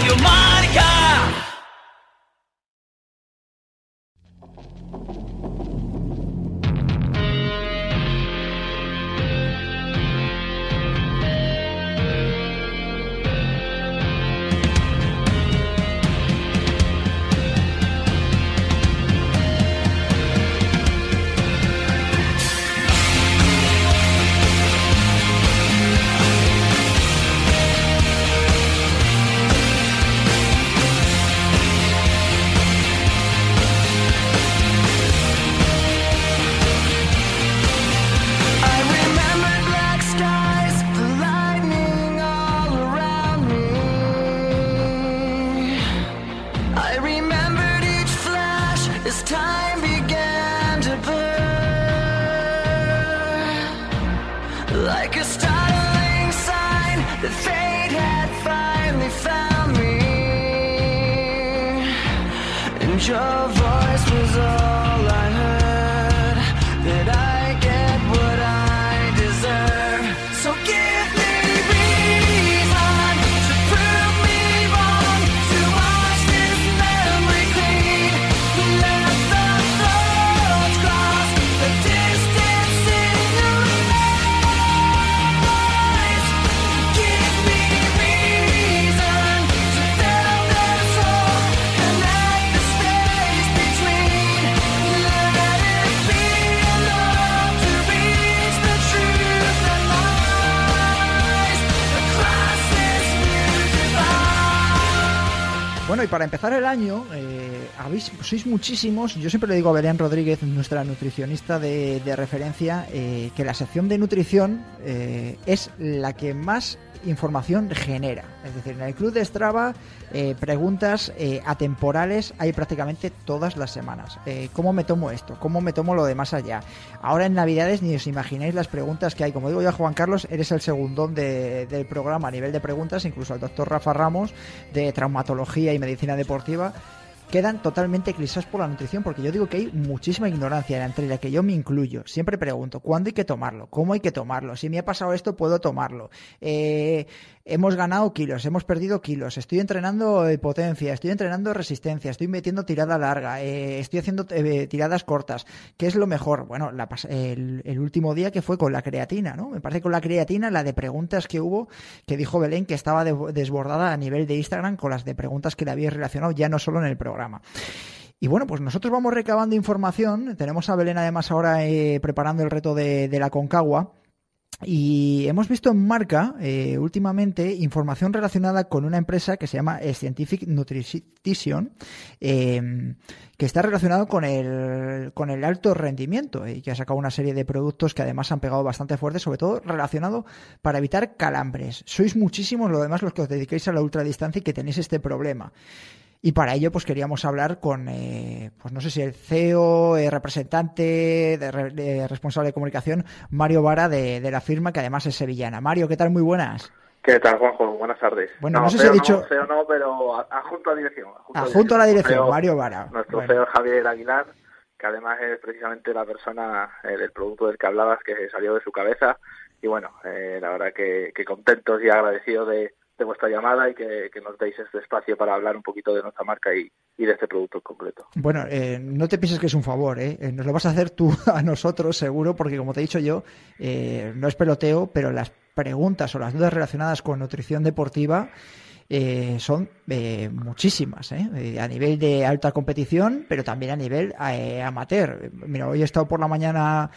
love. as time began to burn, like a startling sign that fate had finally found me, and your voice was. All para empezar el año, eh, sois muchísimos. Yo siempre le digo a Belén Rodríguez, nuestra nutricionista de, referencia, eh, que la sección de nutrición eh, es la que más información genera. Es decir, en el club de Strava, preguntas atemporales hay prácticamente todas las semanas. ¿Cómo me tomo esto? ¿Cómo me tomo lo de más allá? Ahora en Navidades ni os imagináis las preguntas que hay. Como digo yo Juan Carlos, eres el segundón del programa a nivel de preguntas, incluso al doctor Rafa Ramos de traumatología y medicina deportiva quedan totalmente eclipsados por la nutrición, porque yo digo que hay muchísima ignorancia entre la que yo me incluyo. Siempre pregunto, ¿cuándo hay que tomarlo? ¿Cómo hay que tomarlo? Si me ha pasado esto, ¿puedo tomarlo? Eh, hemos ganado kilos, hemos perdido kilos, estoy entrenando potencia, estoy entrenando resistencia, estoy metiendo tirada larga, eh, estoy haciendo eh, tiradas cortas. ¿Qué es lo mejor? Bueno, el, último día que fue con la creatina, ¿no? Me parece que con la creatina, la de preguntas que hubo, que dijo Belén que estaba desbordada a nivel de Instagram con las de preguntas que le había relacionado ya no solo en el programa y bueno, pues nosotros vamos recabando información. Tenemos a Belén además ahora eh, preparando el reto de, la Concagua. Y hemos visto en marca eh, últimamente información relacionada con una empresa que se llama eh, Scientific Nutrition, em, que está relacionado con el, con el alto rendimiento y que ha sacado una serie de productos que además han pegado bastante fuerte, sobre todo relacionado para evitar calambres. Sois muchísimos lo demás los que os dedicáis a la ultradistancia y que tenéis este problema. Y para ello, pues queríamos hablar con, eh, pues no sé si el CEO, el representante, de, responsable de comunicación, Mario Vara, de, la firma, que además es sevillana. Mario, ¿qué tal? Muy buenas. ¿Qué tal, Juanjo? Buenas tardes. Bueno, no, sé si he dicho... No, CEO no, pero adjunto a dirección. Adjunto, a la dirección, Mario Vara. Nuestro CEO Javier Aguilar, que además es precisamente la persona eh, del producto del que hablabas que salió de su cabeza. Y bueno, eh, la verdad que, que contentos y agradecidos de de vuestra llamada y que, nos deis este espacio para hablar un poquito de nuestra marca y, de este producto en concreto. Bueno, eh, no te pienses que es un favor, ¿eh? ¿eh? Nos lo vas a hacer tú a nosotros, seguro, porque como te he dicho yo, eh, no es peloteo, pero las preguntas o las dudas relacionadas con nutrición deportiva eh, son eh, muchísimas, ¿eh? a nivel de alta competición, pero también a nivel amateur. Mira, hoy he estado por la mañana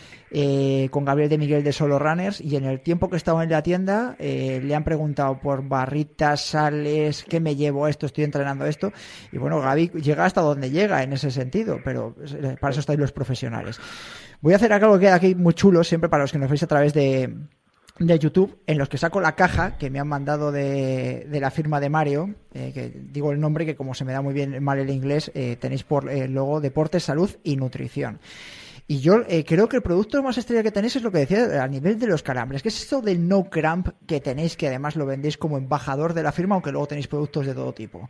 con Gabriel de Miguel de Solo Runners y en el tiempo que he estado en la tienda le han preguntado por barritas, sales, qué me llevo esto, estoy entrenando esto. Y bueno, Gaby llega hasta donde llega en ese sentido, pero para eso estáis los profesionales. Voy a hacer algo que queda aquí muy chulo, siempre para los que nos veis a través de, de YouTube en los que saco la caja que me han mandado de, de la firma de Mario, eh, que digo el nombre que como se me da muy bien mal el inglés, eh, tenéis por el logo Deporte, Salud y Nutrición. Y yo eh, creo que el producto más estrella que tenéis es lo que decía a nivel de los calambres, que es esto del no cramp que tenéis, que además lo vendéis como embajador de la firma, aunque luego tenéis productos de todo tipo.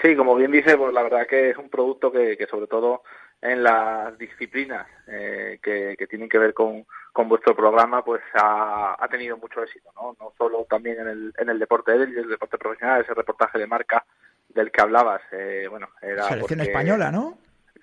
Sí, como bien dice, pues la verdad que es un producto que, que sobre todo en las disciplinas eh, que, que, tienen que ver con, con vuestro programa, pues ha, ha, tenido mucho éxito, ¿no? No solo también en el, en el deporte y el deporte profesional, ese reportaje de marca del que hablabas, eh, bueno, era... Selección española, ¿no?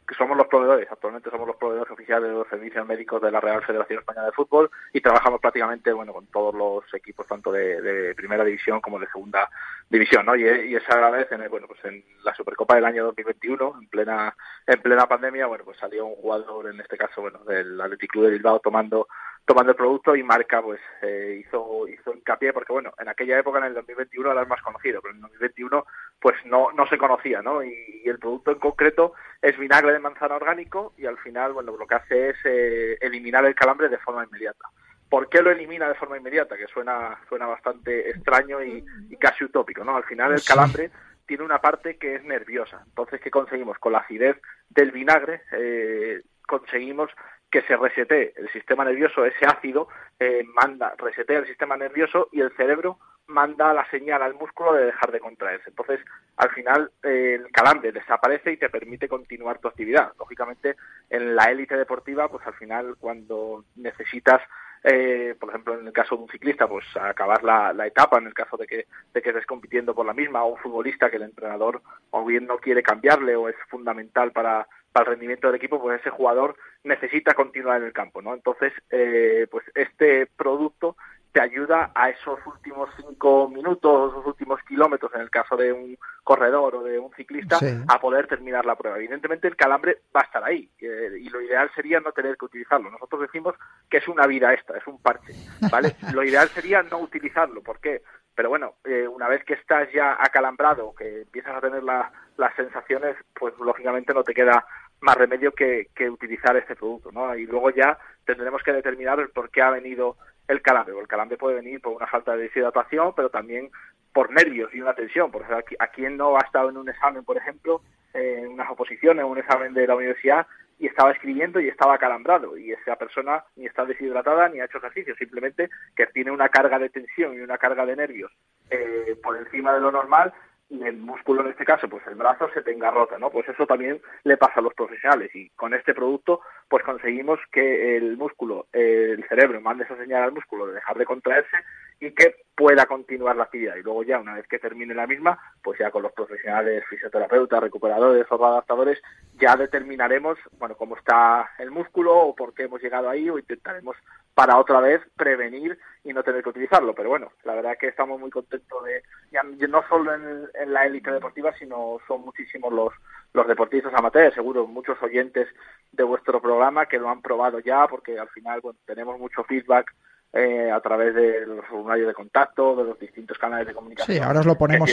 Que somos los proveedores, actualmente somos los proveedores oficiales de los servicios médicos de la Real Federación Española de Fútbol y trabajamos prácticamente bueno con todos los equipos tanto de, de primera división como de segunda división, ¿no? Y, y vez en bueno pues en la Supercopa del año 2021 en plena en plena pandemia bueno pues salió un jugador en este caso bueno del Athletic Club de Bilbao tomando tomando el producto y marca pues eh, hizo hizo hincapié porque bueno en aquella época en el 2021 era el más conocido pero en el 2021 pues no no se conocía no y, y el producto en concreto es vinagre de manzana orgánico y al final bueno lo que hace es eh, eliminar el calambre de forma inmediata ¿Por qué lo elimina de forma inmediata? Que suena suena bastante extraño y, y casi utópico, ¿no? Al final el calambre tiene una parte que es nerviosa. Entonces, ¿qué conseguimos? Con la acidez del vinagre eh, conseguimos que se resete el sistema nervioso, ese ácido eh, manda, resetea el sistema nervioso y el cerebro manda la señal al músculo de dejar de contraerse. Entonces, al final, eh, el calambre desaparece y te permite continuar tu actividad. Lógicamente, en la élite deportiva, pues al final, cuando necesitas eh, por ejemplo, en el caso de un ciclista, pues acabar la, la, etapa, en el caso de que, de que estés compitiendo por la misma, o un futbolista que el entrenador o bien no quiere cambiarle o es fundamental para, para el rendimiento del equipo, pues ese jugador necesita continuar en el campo, ¿no? Entonces, eh, pues este producto te ayuda a esos últimos cinco minutos, esos últimos kilómetros, en el caso de un corredor o de un ciclista, sí. a poder terminar la prueba. Evidentemente el calambre va a estar ahí eh, y lo ideal sería no tener que utilizarlo. Nosotros decimos que es una vida extra, es un parche, ¿vale? lo ideal sería no utilizarlo. ¿Por qué? Pero bueno, eh, una vez que estás ya acalambrado, que empiezas a tener la, las sensaciones, pues lógicamente no te queda más remedio que, que utilizar este producto, ¿no? Y luego ya tendremos que determinar el por qué ha venido el calambre. El calambre puede venir por una falta de deshidratación, pero también por nervios y una tensión. Por ejemplo, a quien no ha estado en un examen, por ejemplo, en unas oposiciones, un examen de la universidad, y estaba escribiendo y estaba acalambrado, y esa persona ni está deshidratada ni ha hecho ejercicio, simplemente que tiene una carga de tensión y una carga de nervios eh, por encima de lo normal el músculo en este caso, pues el brazo se tenga rota, ¿no? Pues eso también le pasa a los profesionales y con este producto pues conseguimos que el músculo, el cerebro mande esa señal al músculo de dejar de contraerse y que pueda continuar la actividad y luego ya una vez que termine la misma, pues ya con los profesionales, fisioterapeutas, recuperadores o adaptadores ya determinaremos, bueno, cómo está el músculo o por qué hemos llegado ahí o intentaremos para otra vez prevenir y no tener que utilizarlo. Pero bueno, la verdad que estamos muy contentos de, ya, no solo en, en la élite deportiva, sino son muchísimos los, los deportistas amateurs, seguro muchos oyentes de vuestro programa que lo han probado ya, porque al final bueno, tenemos mucho feedback eh, a través de los formularios de contacto, de los distintos canales de comunicación. Sí, ahora os lo ponemos,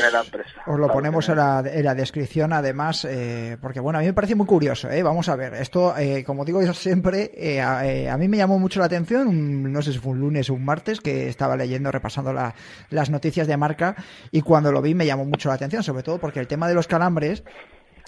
os lo ponemos en la, en la descripción, además, eh, porque bueno, a mí me parece muy curioso. ¿eh? Vamos a ver, esto, eh, como digo yo siempre, eh, a, eh, a, mí me llamó mucho la atención, un, no sé si fue un lunes o un martes, que estaba leyendo, repasando la, las noticias de marca, y cuando lo vi me llamó mucho la atención, sobre todo porque el tema de los calambres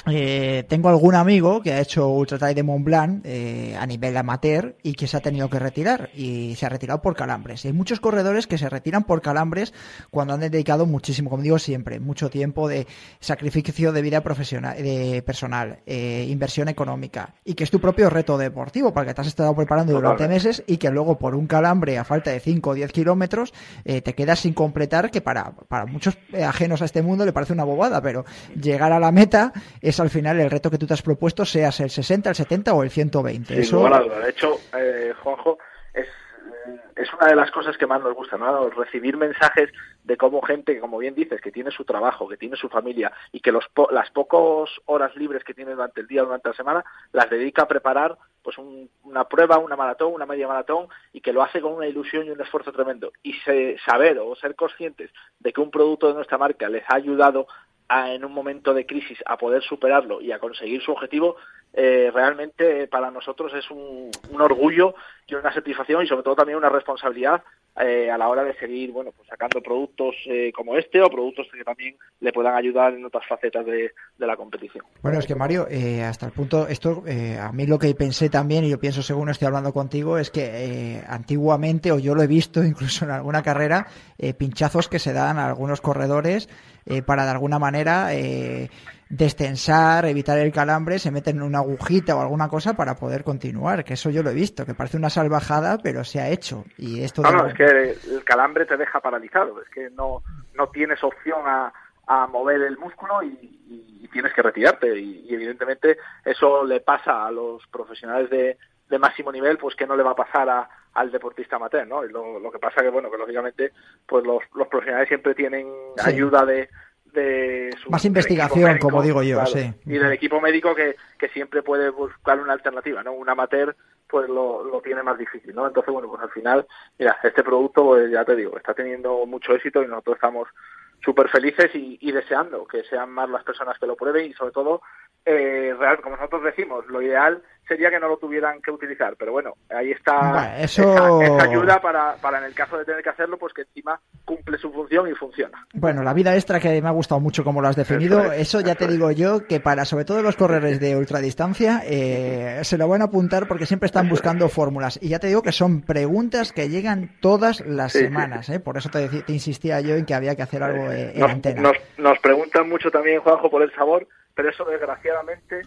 eh, tengo algún amigo que ha hecho Ultra Trail de Mont Blanc eh, a nivel amateur y que se ha tenido que retirar y se ha retirado por calambres. Y hay muchos corredores que se retiran por calambres cuando han dedicado muchísimo, como digo siempre, mucho tiempo de sacrificio de vida profesional, de personal, eh, inversión económica y que es tu propio reto deportivo para que te has estado preparando durante meses y que luego por un calambre a falta de 5 o 10 kilómetros eh, te quedas sin completar que para, para muchos ajenos a este mundo le parece una bobada, pero llegar a la meta es al final el reto que tú te has propuesto, seas el 60, el 70 o el 120. Sí, Eso... De hecho, eh, Juanjo, es, es una de las cosas que más nos gusta, ¿no? Recibir mensajes de cómo gente, como bien dices, que tiene su trabajo, que tiene su familia y que los po las pocas horas libres que tiene durante el día, durante la semana, las dedica a preparar pues un, una prueba, una maratón, una media maratón y que lo hace con una ilusión y un esfuerzo tremendo. Y se, saber o ser conscientes de que un producto de nuestra marca les ha ayudado a, en un momento de crisis a poder superarlo y a conseguir su objetivo, eh, realmente para nosotros es un, un, orgullo y una satisfacción y sobre todo también una responsabilidad eh, a la hora de seguir bueno pues sacando productos eh, como este o productos que también le puedan ayudar en otras facetas de, la competición. Bueno, es que Mario, eh, hasta el punto, esto a mí lo que pensé también, y yo pienso según estoy hablando contigo, es que antiguamente, o yo lo he visto incluso en alguna carrera, pinchazos que se dan a algunos corredores para de alguna manera destensar, evitar el calambre, se meten una agujita o alguna cosa para poder continuar, que eso yo lo he visto, que parece una salvajada, pero se ha hecho. Y esto no, es que el calambre te deja paralizado, es que no, no tienes opción a, a mover el músculo y, tienes que retirarte. Y, evidentemente eso le pasa a los profesionales de, de máximo nivel, pues que no le va a pasar a, al deportista amateur, ¿no? Lo, lo que pasa que, bueno, que lógicamente, pues los, los profesionales siempre tienen ayuda de, más investigación, como digo yo, sí. Y del equipo médico que, que siempre puede buscar una alternativa, ¿no? Un amateur pues lo, lo tiene más difícil, ¿no? Entonces, bueno, pues al final, mira, este producto, pues ya te digo, está teniendo mucho éxito y nosotros estamos súper felices y, deseando que sean más las personas que lo prueben y sobre todo, eh, real, como nosotros decimos, lo ideal sería que no lo tuvieran que utilizar, pero bueno, ahí está eso... esta, ayuda para, para en el caso de tener que hacerlo, pues que encima cumple su función y funciona. Bueno, la vida extra que me ha gustado mucho como lo has definido, eso, ya te digo yo que para sobre todo los corredores de ultradistancia eh, se lo van a apuntar porque siempre están buscando fórmulas y ya te digo que son preguntas que llegan todas las semanas, ¿eh? por eso te, te, insistía yo en que había que hacer algo eh, en nos, antena. Nos, nos preguntan mucho también, Juanjo, por el sabor, pero eso desgraciadamente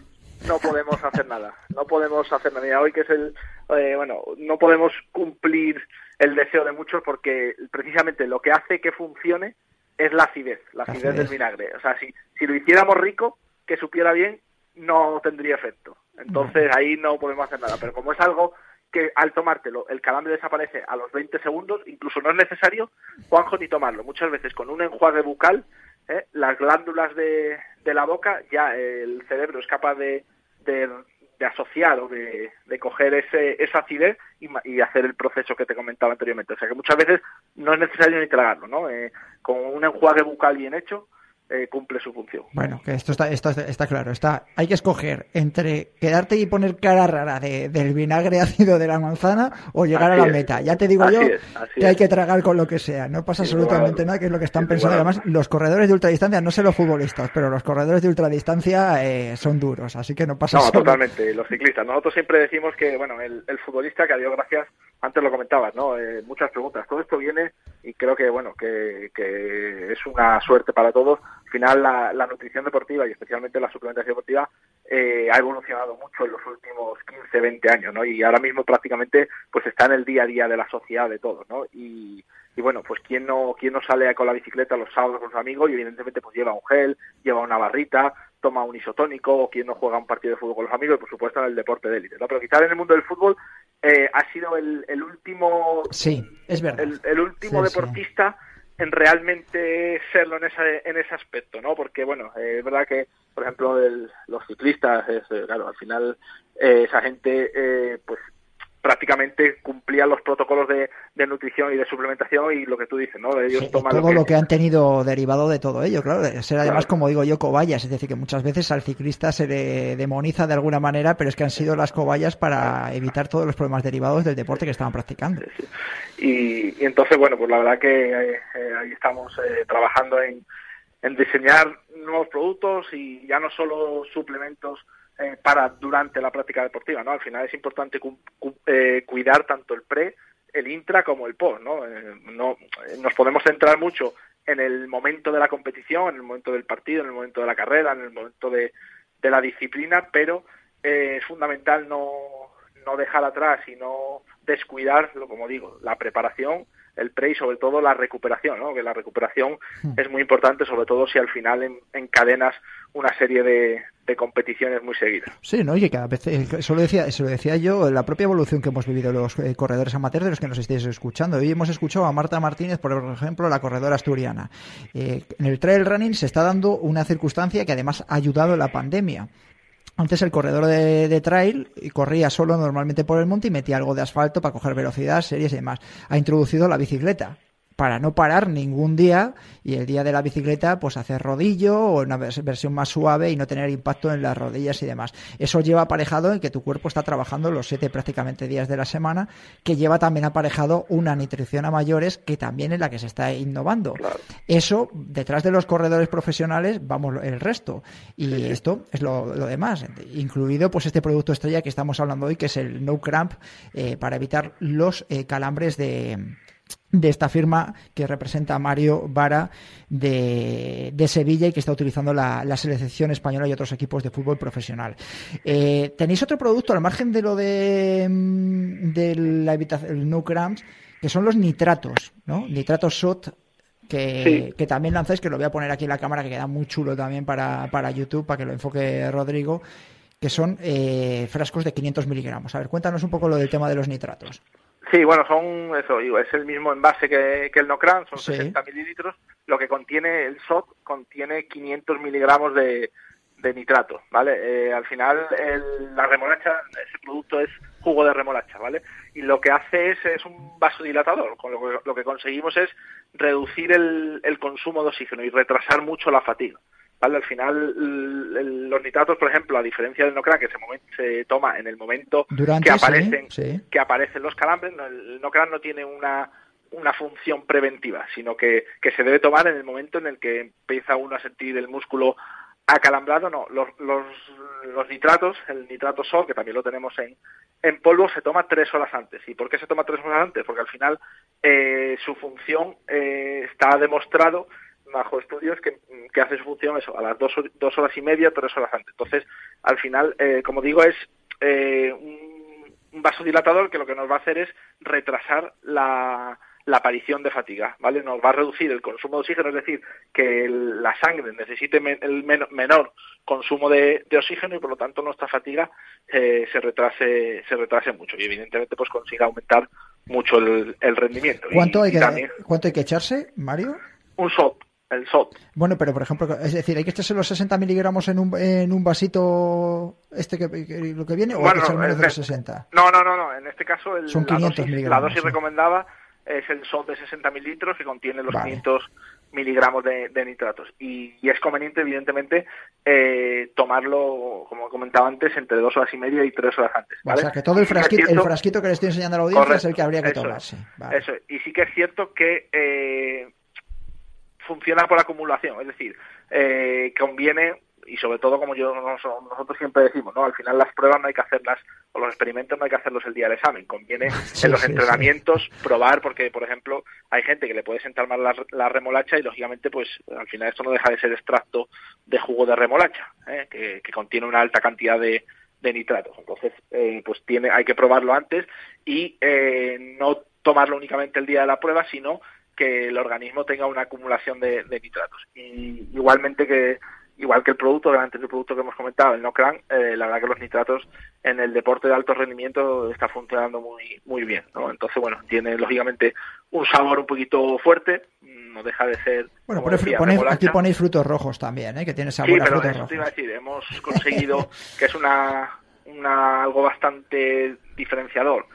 no podemos hacer nada. No podemos hacer nada. hoy que es el, eh, bueno, no podemos cumplir el deseo de muchos porque precisamente lo que hace que funcione es la acidez, la acidez del vinagre. O sea, si, si lo hiciéramos rico, que supiera bien, no tendría efecto. Entonces ahí no podemos hacer nada. Pero como es algo que al tomártelo el calambre desaparece a los 20 segundos, incluso no es necesario, Juanjo, ni tomarlo. Muchas veces con un enjuague bucal, ¿eh? las glándulas de, de la boca, ya el cerebro es capaz de, de, asociar o de, de, coger ese, esa acidez y, y, hacer el proceso que te comentaba anteriormente. O sea que muchas veces no es necesario ni tragarlo, ¿no? Eh, con un enjuague bucal bien hecho, eh, cumple su función. Bueno, que esto está, esto está claro. Está, hay que escoger entre quedarte y poner cara rara de, del vinagre ácido de la manzana o llegar a la meta. Ya te digo yo que hay que tragar con lo que sea. No pasa absolutamente nada, que es lo que están pensando. Además, los corredores de ultradistancia, no sé los futbolistas, pero los corredores de ultradistancia eh, son duros, así que no pasa No, totalmente. Los ciclistas. Nosotros siempre decimos que, bueno, el, el futbolista, que a Dios gracias, antes lo comentabas, ¿no? Eh, muchas preguntas. Todo esto viene y creo que, bueno, que, que es una suerte para todos al final la, nutrición deportiva y especialmente la suplementación deportiva eh, ha evolucionado mucho en los últimos 15, 20 años, ¿no? Y ahora mismo prácticamente pues está en el día a día de la sociedad de todos, ¿no? Y, bueno, pues quién no quién no sale con la bicicleta los sábados con sus amigos y evidentemente pues lleva un gel, lleva una barrita, toma un isotónico o quién no juega un partido de fútbol con los amigos y por supuesto en el deporte de élite, ¿no? Pero quizás en el mundo del fútbol eh, ha sido el, último sí, es verdad. El, último deportista en realmente serlo en ese, en ese aspecto, ¿no? Porque, bueno, eh, es verdad que, por ejemplo, los ciclistas, es, eh, claro, al final eh, esa gente, pues prácticamente cumplían los protocolos de, nutrición y de suplementación y lo que tú dices, ¿no? Ellos toman todo lo que... han tenido derivado de todo ello, claro. Ser además, como digo yo, cobayas. Es decir, que muchas veces al ciclista se le demoniza de alguna manera, pero es que han sido las cobayas para evitar todos los problemas derivados del deporte que estaban practicando. Y, entonces, bueno, pues la verdad que eh, eh, ahí estamos eh, trabajando en, en diseñar nuevos productos y ya no solo suplementos eh, para durante la práctica deportiva, ¿no? Al final es importante eh, cuidar tanto el pre, el intra como el post, ¿no? Eh, no nos podemos centrar mucho en el momento de la competición, en el momento del partido, en el momento de la carrera, en el momento de, de la disciplina, pero es fundamental no, no dejar atrás y no descuidar, como digo, la preparación, el pre y sobre todo la recuperación, ¿no? que la recuperación hmm. es muy importante, sobre todo si al final encadenas una serie de, competiciones muy seguidas. Sí, ¿no? Y cada vez, eso lo decía, eso lo decía yo, la propia evolución que hemos vivido los eh, corredores amateurs de los que nos estéis escuchando. Hoy hemos escuchado a Marta Martínez, por ejemplo, la corredora asturiana. Eh, en el trail running se está dando una circunstancia que además ha ayudado en la pandemia. Antes el corredor de, trail corría solo normalmente por el monte y metía algo de asfalto para coger velocidad, series y demás. Ha introducido la bicicleta para no parar ningún día y el día de la bicicleta pues hacer rodillo o una versión más suave y no tener impacto en las rodillas y demás. Eso lleva aparejado en que tu cuerpo está trabajando los siete prácticamente días de la semana, que lleva también aparejado una nutrición a mayores que también es la que se está innovando. Eso, detrás de los corredores profesionales, vamos el resto. Y esto es lo, demás, incluido pues este producto estrella que estamos hablando hoy, que es el No Cramp, eh, para evitar los eh, calambres de de esta firma que representa a Mario Vara de, Sevilla y que está utilizando la, selección española y otros equipos de fútbol profesional. Eh, Tenéis otro producto al margen de lo de, mm, de la el no que son los nitratos, ¿no? Nitratos SOT que, que, también lanzáis, que lo voy a poner aquí en la cámara, que queda muy chulo también para, para YouTube, para que lo enfoque Rodrigo, que son eh, frascos de 500 miligramos. A ver, cuéntanos un poco lo del tema de los nitratos. Sí, bueno, son eso, es el mismo envase que, el Nocran, son 60 mililitros. Lo que contiene el SOT contiene 500 miligramos de, nitrato, ¿vale? Eh, al final, la remolacha, ese producto es jugo de remolacha, ¿vale? Y lo que hace es, es un vasodilatador, con lo que, lo que conseguimos es reducir el, el consumo de oxígeno y retrasar mucho la fatiga. ¿Vale? Al final, los nitratos, por ejemplo, a diferencia del Nocran, que se, se toma en el momento que aparecen que aparecen los calambres, el Nocran no tiene una una función preventiva, sino que, que se debe tomar en el momento en el que empieza uno a sentir el músculo acalambrado, no, los, los, los nitratos, el nitrato sol, que también lo tenemos en, en polvo, se toma tres horas antes. ¿Y por qué se toma tres horas antes? Porque al final eh, su función eh, está demostrado bajo estudios que, que hace su función eso, a las dos, dos, horas y media, tres horas antes. Entonces, al final, eh, como digo, es eh, un, un, vasodilatador que lo que nos va a hacer es retrasar la, la aparición de fatiga, ¿vale? Nos va a reducir el consumo de oxígeno, es decir, que la sangre necesite el menor consumo de, oxígeno y por lo tanto nuestra fatiga eh, se retrase se retrase mucho y evidentemente pues consiga aumentar mucho el, rendimiento. ¿Cuánto, hay que, ¿Cuánto hay que echarse, Mario? Un SOT, el SOT. Bueno, pero por ejemplo, es decir, ¿hay que echarse los 60 miligramos en un, en un vasito este que, lo que viene o hay que echar menos de los 60? No, no, no, no, en este caso el, Son 500 la dosis, la dosis recomendada es el SOT de 60 mililitros que contiene los 500 miligramos de, nitratos. Y, es conveniente, evidentemente, eh, tomarlo, como comentaba antes, entre dos horas y media y tres horas antes. O sea, que todo el frasquito, el frasquito que le estoy enseñando a la audiencia es el que habría que tomarse. Eso, y sí que es cierto que eh, funciona por acumulación, es decir, eh, conviene y sobre todo como yo nosotros siempre decimos, ¿no? Al final las pruebas no hay que hacerlas o los experimentos no hay que hacerlos el día del examen, conviene en los entrenamientos probar porque por ejemplo hay gente que le puede sentar mal la, remolacha y lógicamente pues al final esto no deja de ser extracto de jugo de remolacha, ¿eh? que, contiene una alta cantidad de, nitratos. Entonces, eh, pues tiene, hay que probarlo antes y eh, no tomarlo únicamente el día de la prueba, sino que el organismo tenga una acumulación de, nitratos. Y igualmente que igual que el producto, antes del producto que hemos comentado, el Nocran, eh, la verdad que los nitratos en el deporte de alto rendimiento está funcionando muy muy bien, ¿no? Entonces, bueno, tiene lógicamente un sabor un poquito fuerte, no deja de ser... Bueno, aquí ponéis frutos rojos también, ¿eh? Que tiene sabor sí, pero eso Te iba a decir, hemos conseguido que es una, una algo bastante diferenciador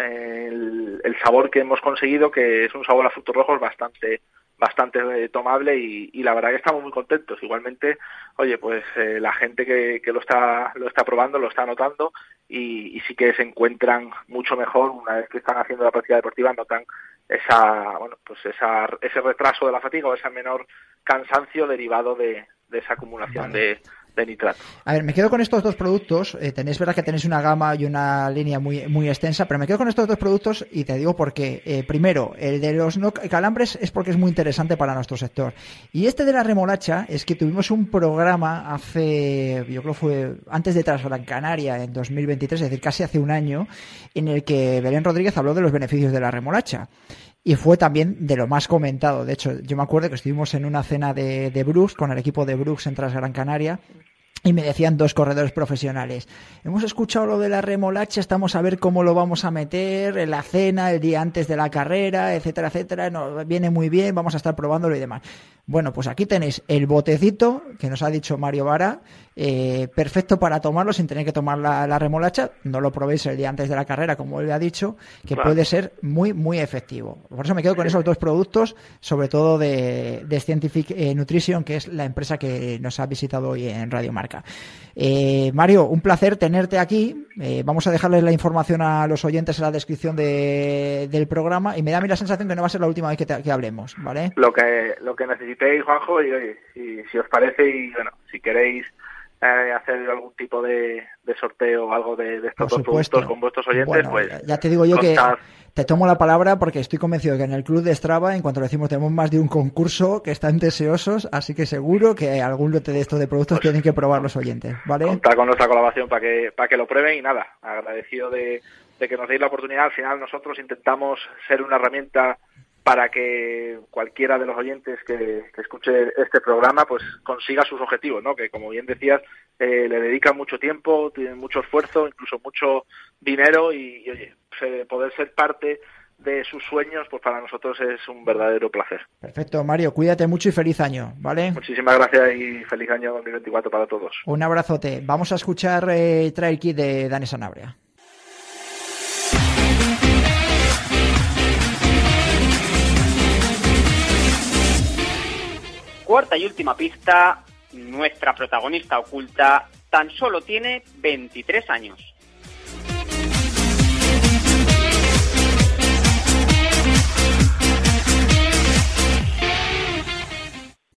el, sabor que hemos conseguido, que es un sabor a frutos rojos bastante bastante eh, tomable y, la verdad que estamos muy contentos. Igualmente, oye, pues eh, la gente que, que, lo está lo está probando, lo está notando y, sí que se encuentran mucho mejor una vez que están haciendo la práctica deportiva, notan esa bueno pues esa, ese retraso de la fatiga o ese menor cansancio derivado de, esa acumulación de de nitrato. A ver, me quedo con estos dos productos. Eh, tenéis verdad que tenéis una gama y una línea muy, muy extensa, pero me quedo con estos dos productos y te digo por qué. Eh, primero, el de los no calambres es porque es muy interesante para nuestro sector. Y este de la remolacha es que tuvimos un programa hace, yo creo fue antes de Gran Canaria en 2023, es decir, casi hace un año, en el que Belén Rodríguez habló de los beneficios de la remolacha y fue también de lo más comentado. De hecho, yo me acuerdo que estuvimos en una cena de, de Brooks con el equipo de Brooks en Gran Canaria y me decían dos corredores profesionales. Hemos escuchado lo de la remolacha, estamos a ver cómo lo vamos a meter en la cena, el día antes de la carrera, etcétera, etcétera. Nos viene muy bien, vamos a estar probándolo y demás. Bueno, pues aquí tenéis el botecito que nos ha dicho Mario Vara, eh, perfecto para tomarlo sin tener que tomar la, remolacha. No lo probéis el día antes de la carrera, como él ha dicho, que puede ser muy, muy efectivo. Por eso me quedo con esos dos productos, sobre todo de, de Scientific eh, Nutrition, que es la empresa que nos ha visitado hoy en Radio Marca. Eh, Mario, un placer tenerte aquí. vamos a dejarles la información a los oyentes en la descripción del programa y me da a mí la sensación que no va a ser la última vez que, hablemos, ¿vale? Lo que, lo que necesitéis, Juanjo, y oye, si os parece y bueno, si queréis eh, hacer algún tipo de, sorteo o algo de, estos dos productos con vuestros oyentes, pues ya te digo yo que te tomo la palabra porque estoy convencido que en el club de Strava, en cuanto lo decimos, tenemos más de un concurso que están deseosos, así que seguro que algún lote de estos de productos pues tienen que probar los oyentes, ¿vale? Contar con nuestra colaboración para que para que lo prueben y nada, agradecido de, de que nos deis la oportunidad. Al final nosotros intentamos ser una herramienta para que cualquiera de los oyentes que, escuche este programa pues consiga sus objetivos, ¿no? Que como bien decías, eh, le dedican mucho tiempo, tienen mucho esfuerzo, incluso mucho dinero y, oye, poder ser parte de sus sueños, pues para nosotros es un verdadero placer. Perfecto, Mario, cuídate mucho y feliz año, ¿vale? Muchísimas gracias y feliz año 2024 para todos. Un abrazote. Vamos a escuchar eh, Trail Kit de Dani Sanabria. Cuarta y última pista, nuestra protagonista oculta tan solo tiene 23 años.